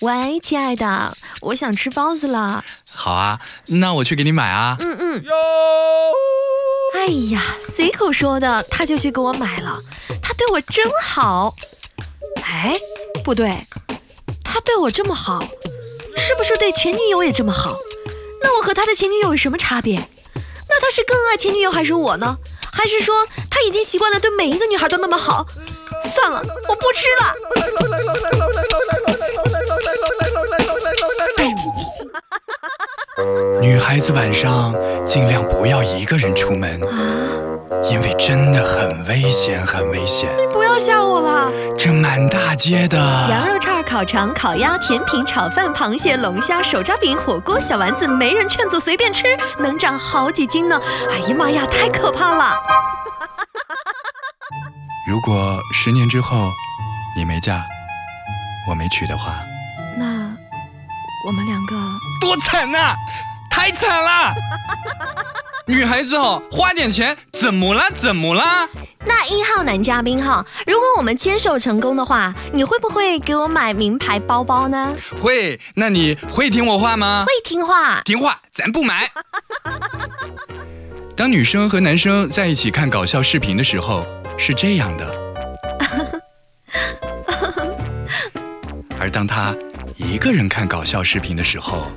喂，亲爱的，我想吃包子了。好啊，那我去给你买啊。嗯嗯。哎呀，随口说的，他就去给我买了。他对我真好。哎，不对，他对我这么好，是不是对前女友也这么好？那我和他的前女友有什么差别？那他是更爱前女友还是我呢？还是说他已经习惯了对每一个女孩都那么好？算了，我不吃了。女孩子晚上尽量不要一个人出门啊，因为真的很危险，很危险。你不要吓我了。这满大街的羊肉串、烤肠、烤鸭、甜品、炒饭、螃蟹、龙虾、手抓饼、火锅、小丸子，没人劝阻，随便吃，能长好几斤呢。哎呀妈呀，太可怕了！如果十年之后你没嫁，我没娶的话，那我们两个多惨呐！太惨了！女孩子哦，花点钱怎么了？怎么了？那一号男嘉宾哈，如果我们牵手成功的话，你会不会给我买名牌包包呢？会。那你会听我话吗？会听话。听话，咱不买。当女生和男生在一起看搞笑视频的时候，是这样的。而当他一个人看搞笑视频的时候。